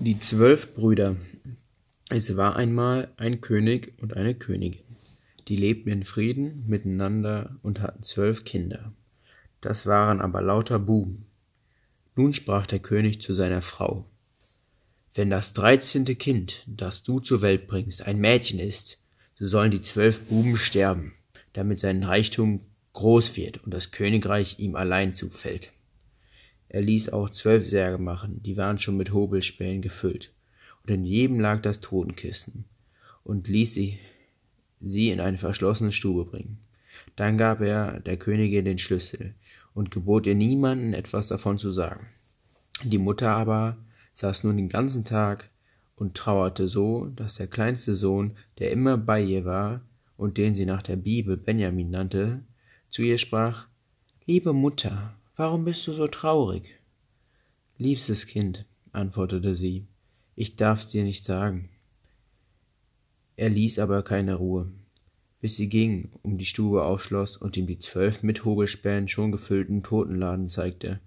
Die zwölf Brüder. Es war einmal ein König und eine Königin. Die lebten in Frieden miteinander und hatten zwölf Kinder. Das waren aber lauter Buben. Nun sprach der König zu seiner Frau, Wenn das dreizehnte Kind, das du zur Welt bringst, ein Mädchen ist, so sollen die zwölf Buben sterben, damit sein Reichtum groß wird und das Königreich ihm allein zufällt. Er ließ auch zwölf Särge machen, die waren schon mit Hobelspänen gefüllt, und in jedem lag das Totenkissen, und ließ sie, sie in eine verschlossene Stube bringen. Dann gab er der Königin den Schlüssel und gebot ihr niemanden etwas davon zu sagen. Die Mutter aber saß nun den ganzen Tag und trauerte so, dass der kleinste Sohn, der immer bei ihr war und den sie nach der Bibel Benjamin nannte, zu ihr sprach Liebe Mutter, Warum bist du so traurig? Liebstes Kind, antwortete sie, ich darf's dir nicht sagen. Er ließ aber keine Ruhe, bis sie ging, um die Stube aufschloss und ihm die zwölf mit Hobelspänen schon gefüllten Totenladen zeigte.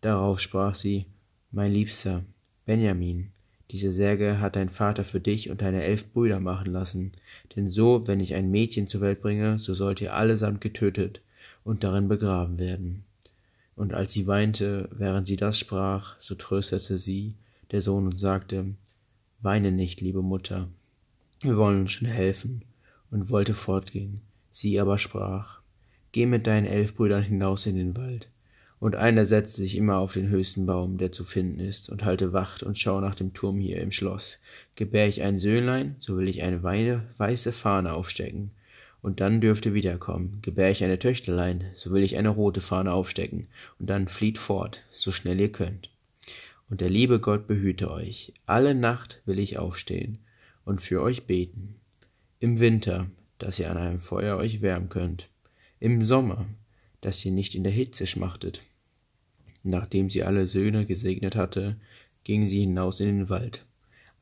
Darauf sprach sie, Mein Liebster, Benjamin, diese Särge hat dein Vater für dich und deine elf Brüder machen lassen, denn so, wenn ich ein Mädchen zur Welt bringe, so sollt ihr allesamt getötet und darin begraben werden. Und als sie weinte, während sie das sprach, so tröstete sie der Sohn und sagte, Weine nicht, liebe Mutter, wir wollen uns schon helfen, und wollte fortgehen. Sie aber sprach, Geh mit deinen elf Brüdern hinaus in den Wald, und einer setze sich immer auf den höchsten Baum, der zu finden ist, und halte Wacht und schau nach dem Turm hier im Schloss. Gebär ich ein Söhnlein, so will ich eine weiße Fahne aufstecken, und dann dürft ihr wiederkommen. Gebär ich eine Töchterlein, so will ich eine rote Fahne aufstecken, und dann flieht fort, so schnell ihr könnt. Und der liebe Gott behüte euch. Alle Nacht will ich aufstehen und für euch beten. Im Winter, dass ihr an einem Feuer euch wärmen könnt. Im Sommer, dass ihr nicht in der Hitze schmachtet. Nachdem sie alle Söhne gesegnet hatte, ging sie hinaus in den Wald.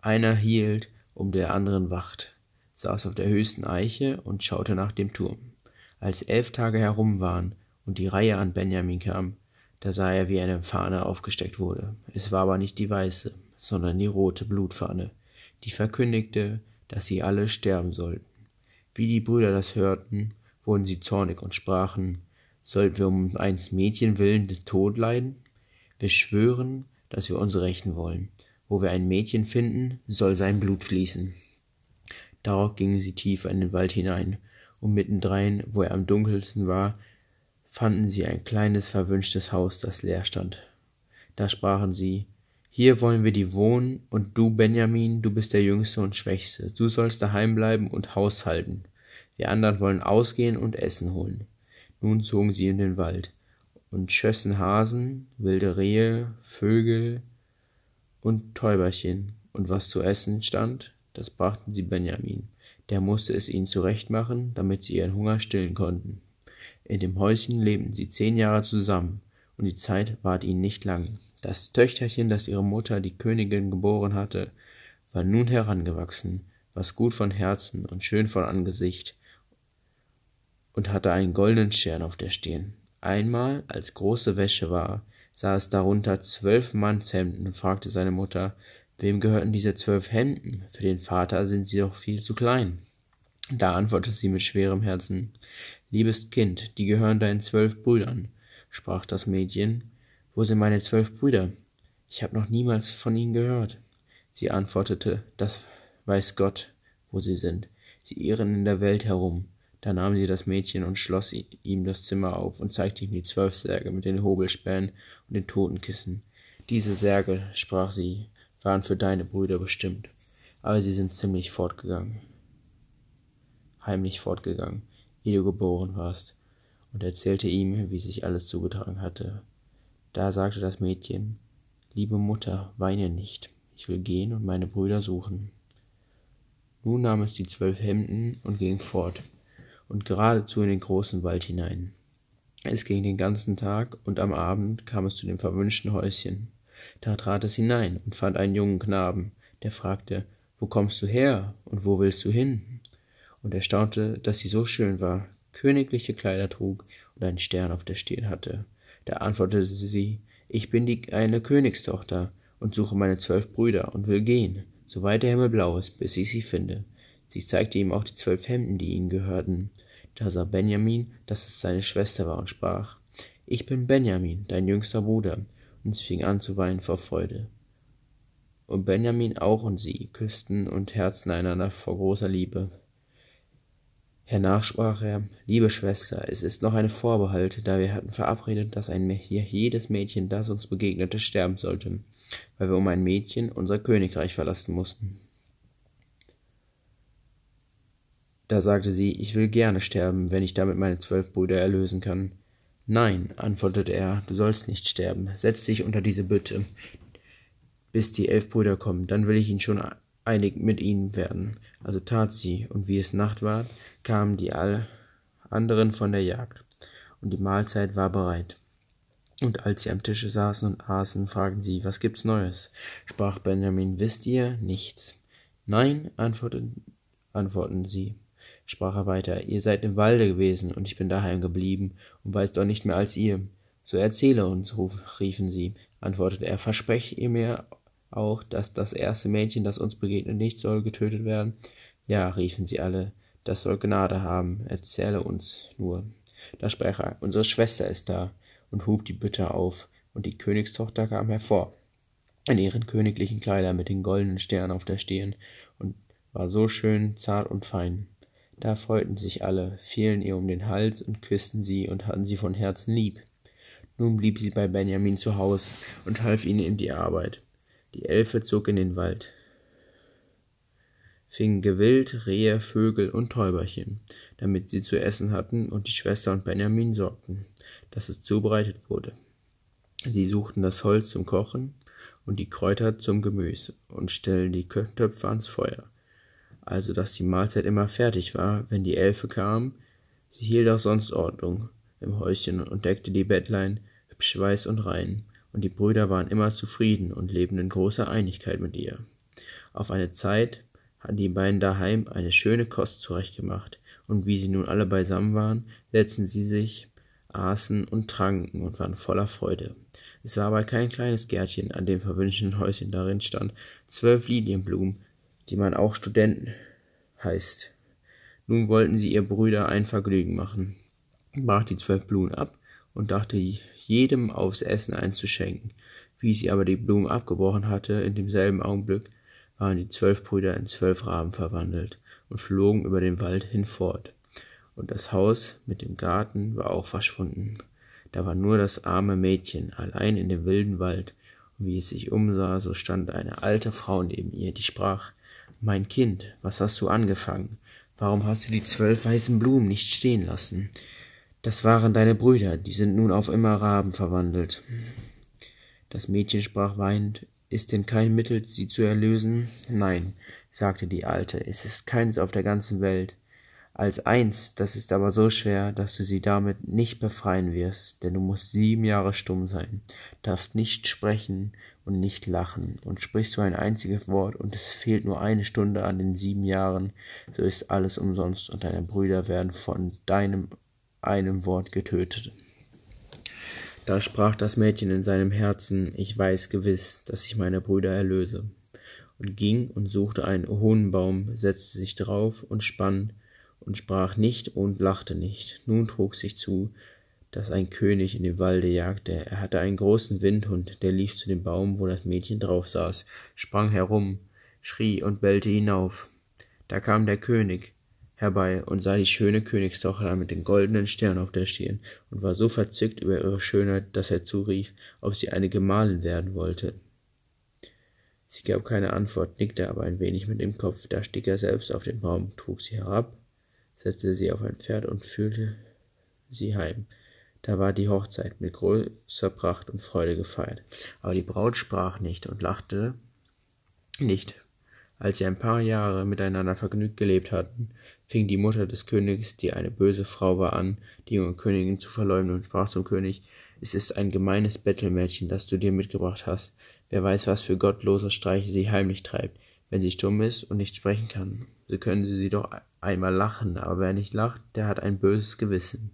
Einer hielt, um der anderen wacht saß auf der höchsten Eiche und schaute nach dem Turm. Als elf Tage herum waren und die Reihe an Benjamin kam, da sah er, wie eine Fahne aufgesteckt wurde. Es war aber nicht die weiße, sondern die rote Blutfahne, die verkündigte, dass sie alle sterben sollten. Wie die Brüder das hörten, wurden sie zornig und sprachen, sollten wir um eines Mädchen willen den Tod leiden? Wir schwören, dass wir uns rächen wollen. Wo wir ein Mädchen finden, soll sein Blut fließen. Darauf gingen sie tiefer in den Wald hinein, und mittendrein, wo er am dunkelsten war, fanden sie ein kleines verwünschtes Haus, das leer stand. Da sprachen sie, hier wollen wir die wohnen, und du, Benjamin, du bist der Jüngste und Schwächste, du sollst daheim bleiben und Haus halten. Wir anderen wollen ausgehen und Essen holen. Nun zogen sie in den Wald und schössen Hasen, wilde Rehe, Vögel und Täuberchen, und was zu essen stand, das brachten sie Benjamin, der musste es ihnen zurechtmachen, damit sie ihren Hunger stillen konnten. In dem Häuschen lebten sie zehn Jahre zusammen, und die Zeit ward ihnen nicht lang. Das Töchterchen, das ihre Mutter, die Königin, geboren hatte, war nun herangewachsen, was gut von Herzen und schön von Angesicht, und hatte einen goldenen Stern auf der Stirn. Einmal, als große Wäsche war, sah es darunter zwölf Mannshemden und fragte seine Mutter, Wem gehörten diese zwölf Hemden? Für den Vater sind sie doch viel zu klein. Da antwortete sie mit schwerem Herzen Liebes Kind, die gehören deinen zwölf Brüdern, sprach das Mädchen. Wo sind meine zwölf Brüder? Ich habe noch niemals von ihnen gehört. Sie antwortete Das weiß Gott, wo sie sind. Sie irren in der Welt herum. Da nahm sie das Mädchen und schloss ihm das Zimmer auf und zeigte ihm die zwölf Särge mit den Hobelspänen und den Totenkissen. Diese Särge, sprach sie, waren für deine Brüder bestimmt, aber sie sind ziemlich fortgegangen, heimlich fortgegangen, ehe du geboren warst, und erzählte ihm, wie sich alles zugetragen hatte. Da sagte das Mädchen, Liebe Mutter, weine nicht, ich will gehen und meine Brüder suchen. Nun nahm es die zwölf Hemden und ging fort, und geradezu in den großen Wald hinein. Es ging den ganzen Tag, und am Abend kam es zu dem verwünschten Häuschen. Da trat es hinein und fand einen jungen Knaben, der fragte, Wo kommst du her und wo willst du hin? Und er staunte, dass sie so schön war, königliche Kleider trug und einen Stern auf der Stirn hatte. Da antwortete sie, Ich bin die eine Königstochter, und suche meine zwölf Brüder und will gehen, so weit der Himmel blau ist, bis ich sie finde. Sie zeigte ihm auch die zwölf Hemden, die ihnen gehörten. Da sah Benjamin, dass es seine Schwester war und sprach, Ich bin Benjamin, dein jüngster Bruder. Und es fing an zu weinen vor Freude. Und Benjamin auch und sie küssten und herzten einander vor großer Liebe. Hernach sprach er, liebe Schwester, es ist noch eine Vorbehalt, da wir hatten verabredet, dass ein hier jedes Mädchen, das uns begegnete, sterben sollte, weil wir um ein Mädchen unser Königreich verlassen mussten. Da sagte sie, ich will gerne sterben, wenn ich damit meine zwölf Brüder erlösen kann. Nein, antwortete er, du sollst nicht sterben. Setz dich unter diese Bütte, bis die elf Brüder kommen, dann will ich ihn schon einig mit ihnen werden. Also tat sie, und wie es Nacht war, kamen die all anderen von der Jagd, und die Mahlzeit war bereit. Und als sie am Tische saßen und aßen, fragten sie, was gibt's Neues? Sprach Benjamin, wisst ihr nichts? Nein, antworteten, antworten sie sprach er weiter, ihr seid im Walde gewesen, und ich bin daheim geblieben und weiß doch nicht mehr als ihr. So erzähle uns, riefen sie, antwortete er, versprecht ihr mir auch, dass das erste Mädchen, das uns begegnet, nicht soll getötet werden? Ja, riefen sie alle, das soll Gnade haben, erzähle uns nur. Da sprach er, unsere Schwester ist da, und hub die Bütte auf, und die Königstochter kam hervor, in ihren königlichen Kleidern mit den goldenen Sternen auf der Stirn, und war so schön, zart und fein. Da freuten sich alle, fielen ihr um den Hals und küssten sie und hatten sie von Herzen lieb. Nun blieb sie bei Benjamin zu Haus und half ihnen in die Arbeit. Die Elfe zog in den Wald, fing Gewild, Rehe, Vögel und Täuberchen, damit sie zu essen hatten, und die Schwester und Benjamin sorgten, dass es zubereitet wurde. Sie suchten das Holz zum Kochen und die Kräuter zum Gemüse und stellten die Töpfe ans Feuer also dass die Mahlzeit immer fertig war, wenn die Elfe kam. Sie hielt auch sonst Ordnung im Häuschen und deckte die Bettlein hübsch weiß und rein, und die Brüder waren immer zufrieden und lebten in großer Einigkeit mit ihr. Auf eine Zeit hatten die beiden daheim eine schöne Kost zurechtgemacht, und wie sie nun alle beisammen waren, setzten sie sich, aßen und tranken und waren voller Freude. Es war aber kein kleines Gärtchen an dem verwünschten Häuschen, darin stand zwölf Lilienblumen, die man auch Studenten heißt. Nun wollten sie ihr Brüder ein Vergnügen machen, brach die zwölf Blumen ab und dachte jedem aufs Essen einzuschenken. Wie sie aber die Blumen abgebrochen hatte, in demselben Augenblick waren die zwölf Brüder in zwölf Raben verwandelt und flogen über den Wald hinfort. Und das Haus mit dem Garten war auch verschwunden. Da war nur das arme Mädchen allein in dem wilden Wald, und wie es sich umsah, so stand eine alte Frau neben ihr, die sprach mein Kind, was hast du angefangen? Warum hast du die zwölf weißen Blumen nicht stehen lassen? Das waren deine Brüder, die sind nun auf immer Raben verwandelt. Das Mädchen sprach weinend, ist denn kein Mittel, sie zu erlösen? Nein, sagte die Alte, es ist keins auf der ganzen Welt als eins, das ist aber so schwer, dass du sie damit nicht befreien wirst, denn du musst sieben Jahre stumm sein, darfst nicht sprechen und nicht lachen, und sprichst du ein einziges Wort, und es fehlt nur eine Stunde an den sieben Jahren, so ist alles umsonst, und deine Brüder werden von deinem einem Wort getötet. Da sprach das Mädchen in seinem Herzen, ich weiß gewiss, dass ich meine Brüder erlöse, und ging und suchte einen hohen Baum, setzte sich drauf und spann, und sprach nicht und lachte nicht. Nun trug sich zu, dass ein König in dem Walde jagte. Er hatte einen großen Windhund, der lief zu dem Baum, wo das Mädchen drauf saß, sprang herum, schrie und bellte hinauf. Da kam der König herbei und sah die schöne Königstochter mit den goldenen Sternen auf der Stirn und war so verzückt über ihre Schönheit, dass er zurief, ob sie eine Gemahlin werden wollte. Sie gab keine Antwort, nickte aber ein wenig mit dem Kopf. Da stieg er selbst auf den Baum, trug sie herab setzte sie auf ein Pferd und führte sie heim. Da war die Hochzeit mit großer Pracht und Freude gefeiert. Aber die Braut sprach nicht und lachte nicht. Als sie ein paar Jahre miteinander vergnügt gelebt hatten, fing die Mutter des Königs, die eine böse Frau war, an, die junge Königin zu verleumden und sprach zum König, es ist ein gemeines Bettelmädchen, das du dir mitgebracht hast. Wer weiß, was für gottlose Streiche sie heimlich treibt, wenn sie stumm ist und nicht sprechen kann. So können sie sie doch einmal lachen, aber wer nicht lacht, der hat ein böses Gewissen.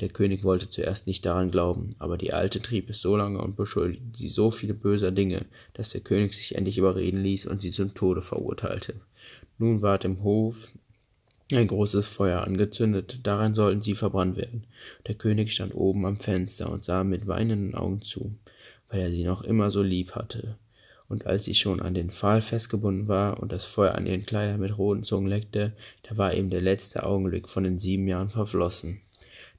Der König wollte zuerst nicht daran glauben, aber die Alte trieb es so lange und beschuldigte sie so viele böser Dinge, dass der König sich endlich überreden ließ und sie zum Tode verurteilte. Nun ward im Hof ein großes Feuer angezündet, daran sollten sie verbrannt werden. Der König stand oben am Fenster und sah mit weinenden Augen zu, weil er sie noch immer so lieb hatte. Und als sie schon an den Pfahl festgebunden war und das Feuer an ihren Kleidern mit roten Zungen leckte, da war eben der letzte Augenblick von den sieben Jahren verflossen.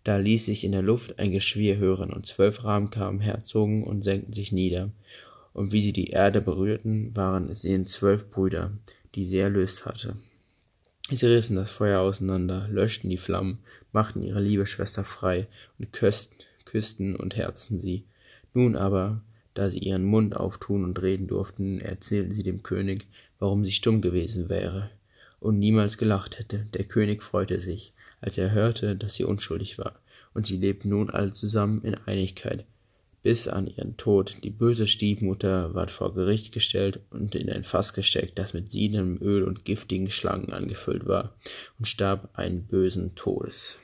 Da ließ sich in der Luft ein Geschwirr hören, und zwölf Raben kamen herzogen und senkten sich nieder. Und wie sie die Erde berührten, waren es ihnen zwölf Brüder, die sie erlöst hatte. Sie rissen das Feuer auseinander, löschten die Flammen, machten ihre liebe Schwester frei und küssten und herzten sie. Nun aber, da sie ihren Mund auftun und reden durften, erzählten sie dem König, warum sie stumm gewesen wäre und niemals gelacht hätte. Der König freute sich, als er hörte, dass sie unschuldig war, und sie lebten nun alle zusammen in Einigkeit, bis an ihren Tod. Die böse Stiefmutter ward vor Gericht gestellt und in ein Fass gesteckt, das mit siedendem Öl und giftigen Schlangen angefüllt war, und starb einen bösen Todes.